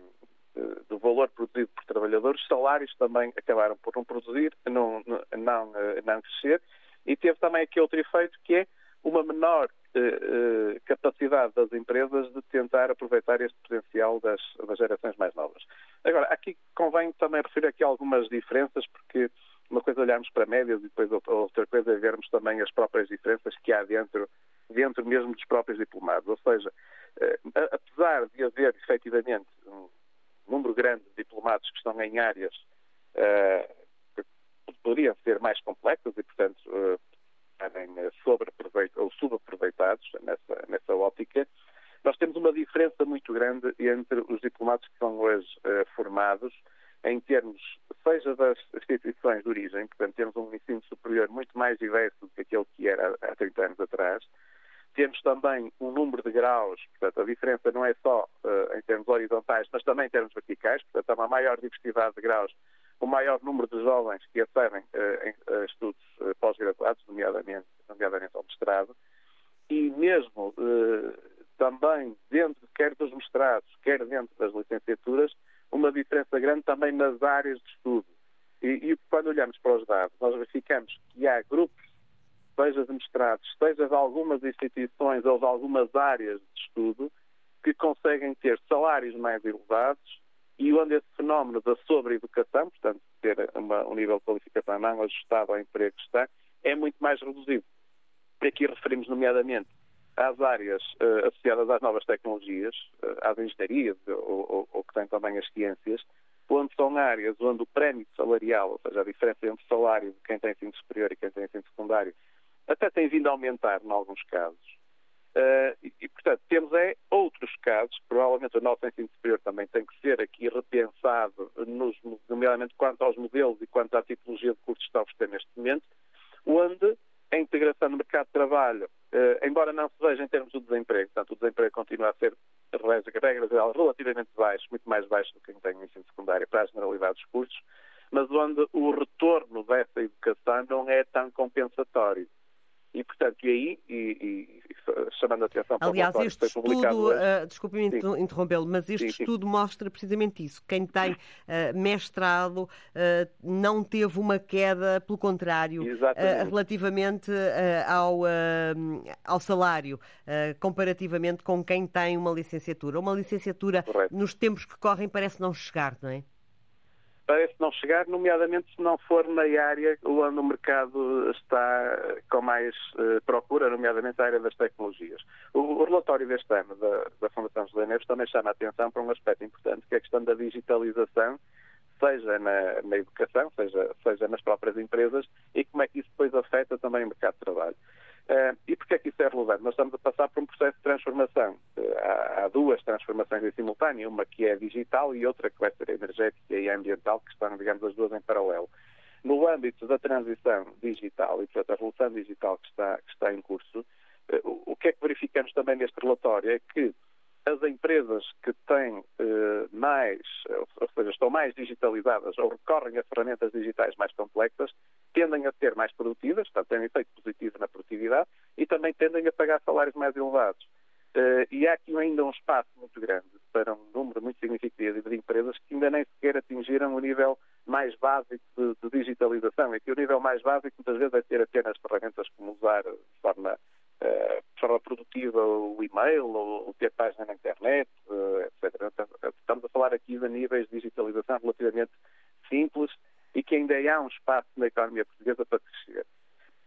do valor produzido por trabalhador, os salários também acabaram por não produzir, não, não, não crescer, e teve também aqui outro efeito que é uma menor eh, eh, capacidade das empresas de tentar aproveitar este potencial das, das gerações mais novas. Agora, aqui convém também referir aqui algumas diferenças, porque uma coisa é olharmos para médias e depois outra coisa é vermos também as próprias diferenças que há dentro, dentro mesmo dos próprios diplomados. Ou seja, eh, apesar de haver efetivamente número grande de diplomados que estão em áreas uh, que poderiam ser mais complexas e, portanto, uh, ou subaproveitados nessa, nessa ótica, nós temos uma diferença muito grande entre os diplomados que são hoje uh, formados em termos, seja das instituições de origem, portanto, temos um ensino superior muito mais diverso do que aquele que era há 30 anos atrás. Temos também um número de graus, portanto, a diferença não é só uh, em termos horizontais, mas também em termos verticais, portanto, há uma maior diversidade de graus, o maior número de jovens que acedem uh, em estudos pós-graduados, nomeadamente, nomeadamente ao mestrado, e mesmo também dentro, quer dos mestrados, quer dentro das licenciaturas, uma diferença grande também nas áreas de estudo. E, e quando olhamos para os dados, nós verificamos que há grupos, seja de mestrados, seja de algumas instituições ou de algumas áreas de estudo, que conseguem ter salários mais elevados e onde esse fenómeno da sobre-educação, portanto, ter uma, um nível de qualificação não ajustado ao emprego que está, é muito mais reduzido. Aqui referimos, nomeadamente, às áreas uh, associadas às novas tecnologias, uh, às engenharias ou, ou, ou, que têm também as ciências, onde são áreas onde o prémio salarial, ou seja, a diferença entre o salário de quem tem ensino superior e quem tem ensino secundário, até tem vindo a aumentar em alguns casos. Uh, e, e, portanto, temos é outros casos, provavelmente o nosso ensino superior também tem que ser aqui repensado, nos, nomeadamente quanto aos modelos e quanto à tipologia de cursos que está a oferecer neste momento, onde a integração no mercado de trabalho Uh, embora não se veja em termos do desemprego, portanto, o desemprego continua a ser, regra geral, relativamente baixo, muito mais baixo do que tem o ensino secundário para a generalidade dos cursos, mas onde o retorno dessa educação não é tão compensatório. E, portanto, e aí, e, e, chamando a atenção para Aliás, o este estudo, uh, desculpe-me interrompê-lo, mas este sim, estudo sim. mostra precisamente isso. Quem tem uh, mestrado uh, não teve uma queda, pelo contrário, uh, relativamente ao, ao salário, comparativamente com quem tem uma licenciatura. Uma licenciatura, Correto. nos tempos que correm, parece não chegar, não é? Parece não chegar, nomeadamente se não for na área onde o mercado está com mais uh, procura, nomeadamente a área das tecnologias. O, o relatório deste ano da, da Fundação José Neves também chama a atenção para um aspecto importante, que é a questão da digitalização, seja na, na educação, seja, seja nas próprias empresas, e como é que isso depois afeta também o mercado de trabalho. Uh, e porquê é que isso é relevante? Nós estamos a passar por um processo de transformação. Uh, há, duas transformações em simultâneo, uma que é digital e outra que vai ser energética e ambiental, que estão, digamos, as duas em paralelo. No âmbito da transição digital e, portanto, a revolução digital que está, que está em curso, uh, o que é que verificamos também neste relatório é que as empresas que têm eh, mais, ou seja, estão mais digitalizadas ou recorrem a ferramentas digitais mais complexas, tendem a ser mais produtivas, portanto, têm efeito positivo na produtividade e também tendem a pagar salários mais elevados. Uh, e há aqui ainda um espaço muito grande para um número muito significativo de empresas que ainda nem sequer atingiram o nível mais básico de, de digitalização. E que o nível mais básico muitas vezes é ter apenas ferramentas como usar de forma, de forma produtiva o e-mail ou, ter página na internet, uh, etc. Estamos a falar aqui de níveis de digitalização relativamente simples e que ainda há um espaço na economia portuguesa para crescer.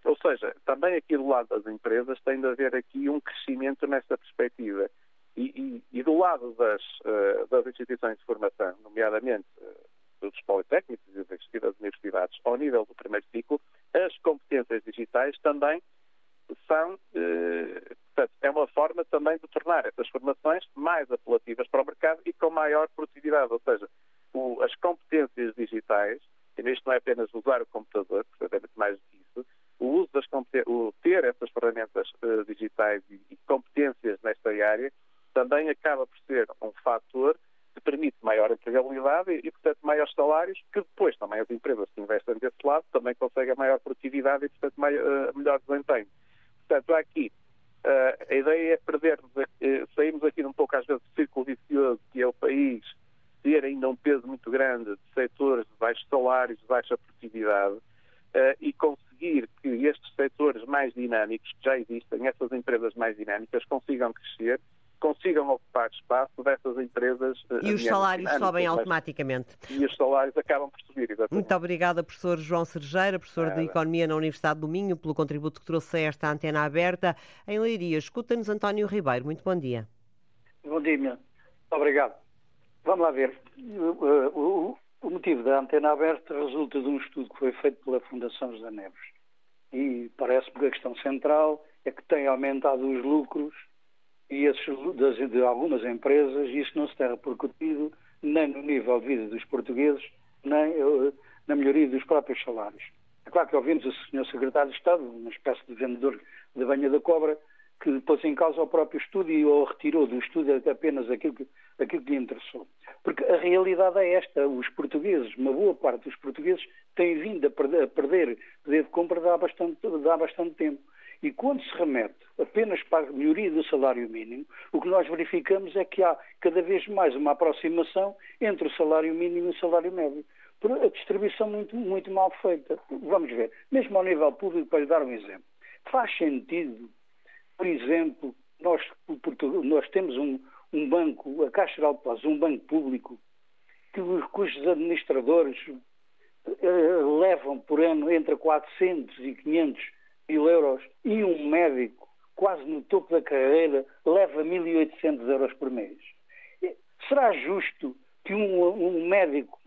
Ou seja, também aqui do lado das empresas tem de haver aqui um crescimento nesta perspectiva. E, e, e do lado das, das, instituições de formação, nomeadamente dos politécnicos e das universidades, ao nível do primeiro ciclo, as competências digitais também são, uh, portanto, é uma forma também de tornar essas formações mais apelativas para o mercado e com maior produtividade. Ou seja, o, as competências digitais, e isto não é apenas usar o computador, portanto é muito mais do que isso, o uso das o ter essas ferramentas uh, digitais e, e, competências nesta área também acaba por ser um fator que permite maior empregabilidade e, portanto, maiores salários, que depois também as empresas que investem desse lado também conseguem maior produtividade e, portanto, maior, uh, melhor desempenho. Portanto, aqui uh, a ideia é perder, saímos aqui um pouco às vezes do círculo vicioso que é o país ter ainda um peso muito grande de setores de baixos salários, de baixa produtividade, uh, e conseguir que estes setores mais dinâmicos, que já existem, essas empresas mais dinâmicas, consigam crescer, consigam ocupar espaço dessas empresas. Uh, e os salários sobem mas... automaticamente. E os salários acabam por subir, exatamente. Muito obrigada, professor João Sergeira, professor Nada. de Economia na Universidade do Minho, pelo contributo que trouxe a esta antena aberta. Em Leiria, escuta-nos António Ribeiro. Muito bom dia. Bom dia, minha. Obrigado. Vamos lá ver. O, o motivo da antena aberta resulta de um estudo que foi feito pela Fundação José Neves. E parece-me que a questão central é que tem aumentado os lucros e esses, das, de algumas empresas isso não se tem repercutido nem no nível de vida dos portugueses, nem uh, na melhoria dos próprios salários. É claro que ouvimos o Sr. Secretário de Estado, uma espécie de vendedor de banha da cobra, que pôs em causa o próprio estudo e ou retirou do estudo apenas aquilo que, aquilo que lhe interessou. Porque a realidade é esta, os portugueses, uma boa parte dos portugueses, têm vindo a perder, a perder poder de compra há bastante, há bastante tempo. E quando se remete apenas para a melhoria do salário mínimo, o que nós verificamos é que há cada vez mais uma aproximação entre o salário mínimo e o salário médio. Por a distribuição muito, muito mal feita. Vamos ver, mesmo ao nível público, para lhe dar um exemplo. Faz sentido por exemplo, nós, nós temos um, um banco, a Caixa Geral de Depósitos, um banco público, que, cujos administradores eh, levam por ano entre 400 e 500 mil euros e um médico, quase no topo da carreira, leva 1.800 euros por mês. Será justo que um, um médico,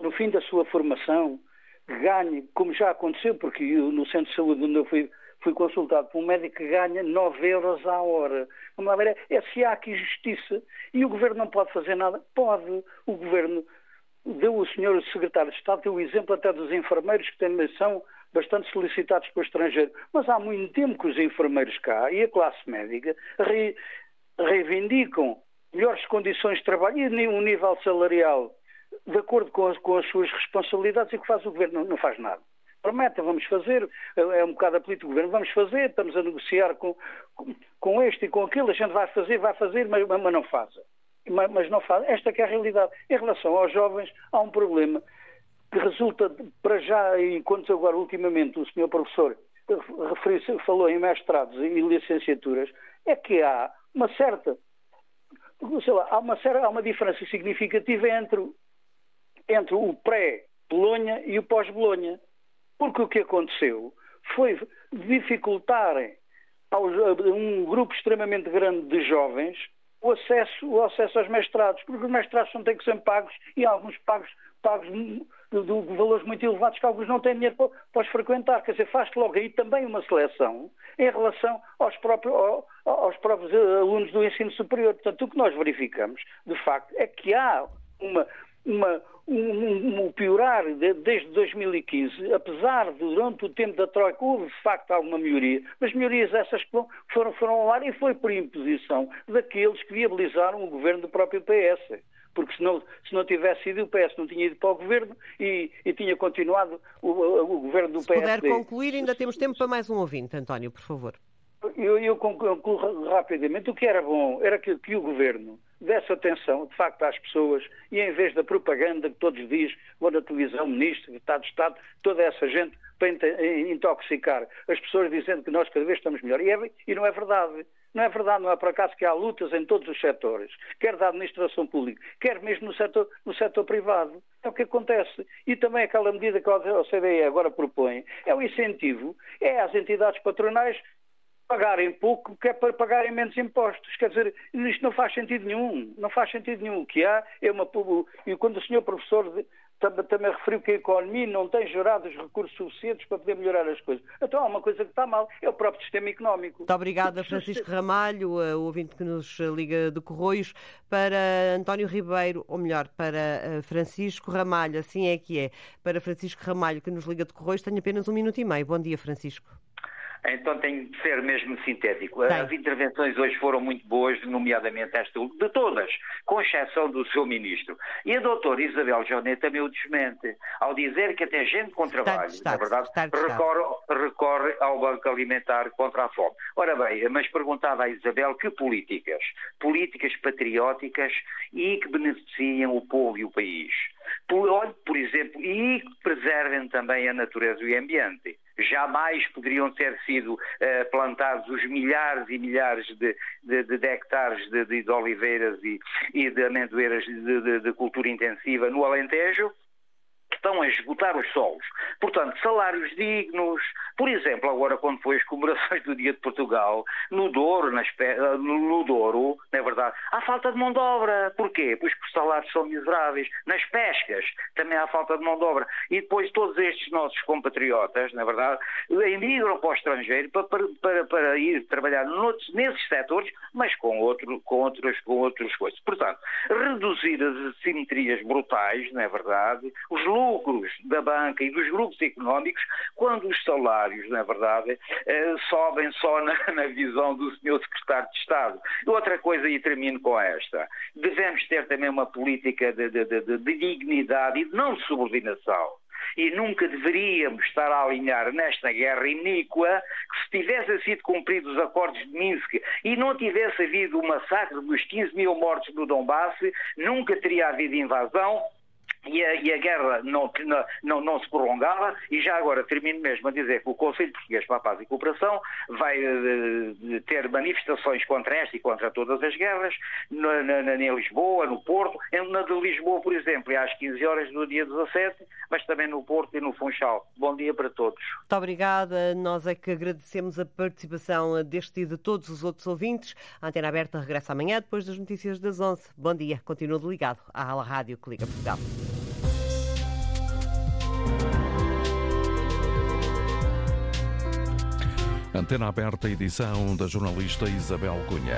no fim da sua formação, ganhe, como já aconteceu, porque eu, no centro de saúde onde eu fui fui consultado por um médico que ganha 9 euros à hora. Vamos lá ver, é se há aqui justiça. E o Governo não pode fazer nada? Pode. O Governo deu o senhor secretário de Estado, deu o exemplo até dos enfermeiros que também são bastante solicitados para o estrangeiro. Mas há muito tempo que os enfermeiros cá e a classe médica re, reivindicam melhores condições de trabalho e um nível salarial de acordo com as, com as suas responsabilidades e que faz o Governo não, não faz nada promete, vamos fazer, é um bocado a política do governo, vamos fazer, estamos a negociar com, com este e com aquele, a gente vai fazer, vai fazer, mas, mas não faz. Mas, mas não faz. Esta é a realidade. Em relação aos jovens, há um problema que resulta, para já, enquanto agora ultimamente o senhor professor falou em mestrados e licenciaturas, é que há uma certa, sei lá, há uma, certa, há uma diferença significativa entre, entre o pré-Bolonha e o pós-Bolonha. Porque o que aconteceu foi dificultarem a um grupo extremamente grande de jovens o acesso, o acesso aos mestrados, porque os mestrados não têm que ser pagos e alguns pagos, pagos de, de, valores muito elevados que alguns não têm dinheiro para, para os frequentar. Quer dizer, faz logo aí também uma seleção em relação aos próprios, aos próprios alunos do ensino superior. Portanto, o que nós verificamos, de facto, é que há uma, uma, um, um, piorar de, desde 2015, apesar de durante o tempo da Troika houve de facto alguma melhoria, mas melhorias essas que foram, foram ao ar e foi por imposição daqueles que viabilizaram o governo do próprio PS porque se não, se não tivesse ido, o PS não tinha ido para o governo e, e tinha continuado o, o, governo do se PSD. Se puder concluir, ainda temos tempo para mais um ouvinte, António, por favor. Eu, eu concluo rapidamente. O que era bom era que, que, o governo desse atenção, de facto, às pessoas e em vez da propaganda que todos diz, ou na televisão, ministro, deputado de Estado, toda essa gente para intoxicar as pessoas dizendo que nós cada vez estamos melhor. E, é, e não é verdade. Não é verdade, não é por acaso que há lutas em todos os setores, quer da administração pública, quer mesmo no setor, no setor privado. É o que acontece. E também aquela medida que a OCDE agora propõe é o incentivo, é às entidades patronais pagarem pouco que é para pagarem menos impostos. Quer dizer, isto não faz sentido nenhum. Não faz sentido nenhum. O que há é uma. E quando o senhor professor também referiu que a economia não tem gerado os recursos suficientes para poder melhorar as coisas. Então há uma coisa que está mal, é o próprio sistema económico. Muito obrigada, Francisco Ramalho, o ouvinte que nos liga de Corroios, para António Ribeiro, ou melhor, para eh, Francisco Ramalho, assim é que é. Para Francisco Ramalho, que nos liga de Corroios, tenho apenas um minuto e meio. Bom dia, Francisco. Então tenho de ser mesmo sintético. As intervenções hoje foram muito boas, nomeadamente esta de todas, com exceção do seu ministro. E a doutora Isabel Jonet também o desmente, ao dizer que até gente com trabalho, na verdade, recorre, recorre, ao Banco Alimentar contra a fome. Ora bem, mas perguntava a Isabel que políticas? Políticas patrióticas e que beneficiam o povo e o país. Por, por exemplo, e que preservem também a natureza e o ambiente jamais poderiam ter sido uh, plantados os milhares e milhares de, de, de hectares de, de, oliveiras e, e de amendoeiras de, cultura intensiva no Alentejo, estão a esgotar os solos. Portanto, salários dignos. Por exemplo, agora quando foi as comemorações do Dia de Portugal, no Douro, nas, no Douro, não é verdade, há falta de mão de obra. Porquê? Pois os salários são miseráveis. Nas pescas também há falta de mão de obra. E depois todos estes nossos compatriotas, na é verdade, emigram para o estrangeiro para, para, para ir trabalhar noutros, nesses setores, mas com, outro, com, outras, com outras coisas. Portanto, reduzir as assimetrias brutais, não é verdade, os lucros lucros da banca e dos grupos económicos quando os salários, na verdade, eh, sobem só na, visão do senhor secretário de Estado. Outra coisa, e termino com esta, devemos ter também uma política de, de, de, de dignidade e de não subordinação e nunca deveríamos estar a alinhar nesta guerra iníqua que se tivessem sido cumpridos os acordos de Minsk e não tivesse havido o massacre dos 15 mil mortos no Donbass, nunca teria havido invasão e a, e a, guerra não, não, não, se prolongava, e já agora termino mesmo a dizer que o Conselho Português para a Paz e Cooperação vai uh, ter manifestações contra esta e contra todas as guerras, na, na, em Lisboa, no Porto, na de Lisboa, por exemplo, é às 15 horas do dia 17, mas também no Porto e no Funchal. Bom dia para todos. Muito obrigada. Nós é que agradecemos a participação deste e de todos os outros ouvintes. A Antena Aberta regressa amanhã, depois das notícias das 11. Bom dia. Continua ligado à Rádio que liga Portugal. Antena aberta, edição da jornalista Isabel Cunha.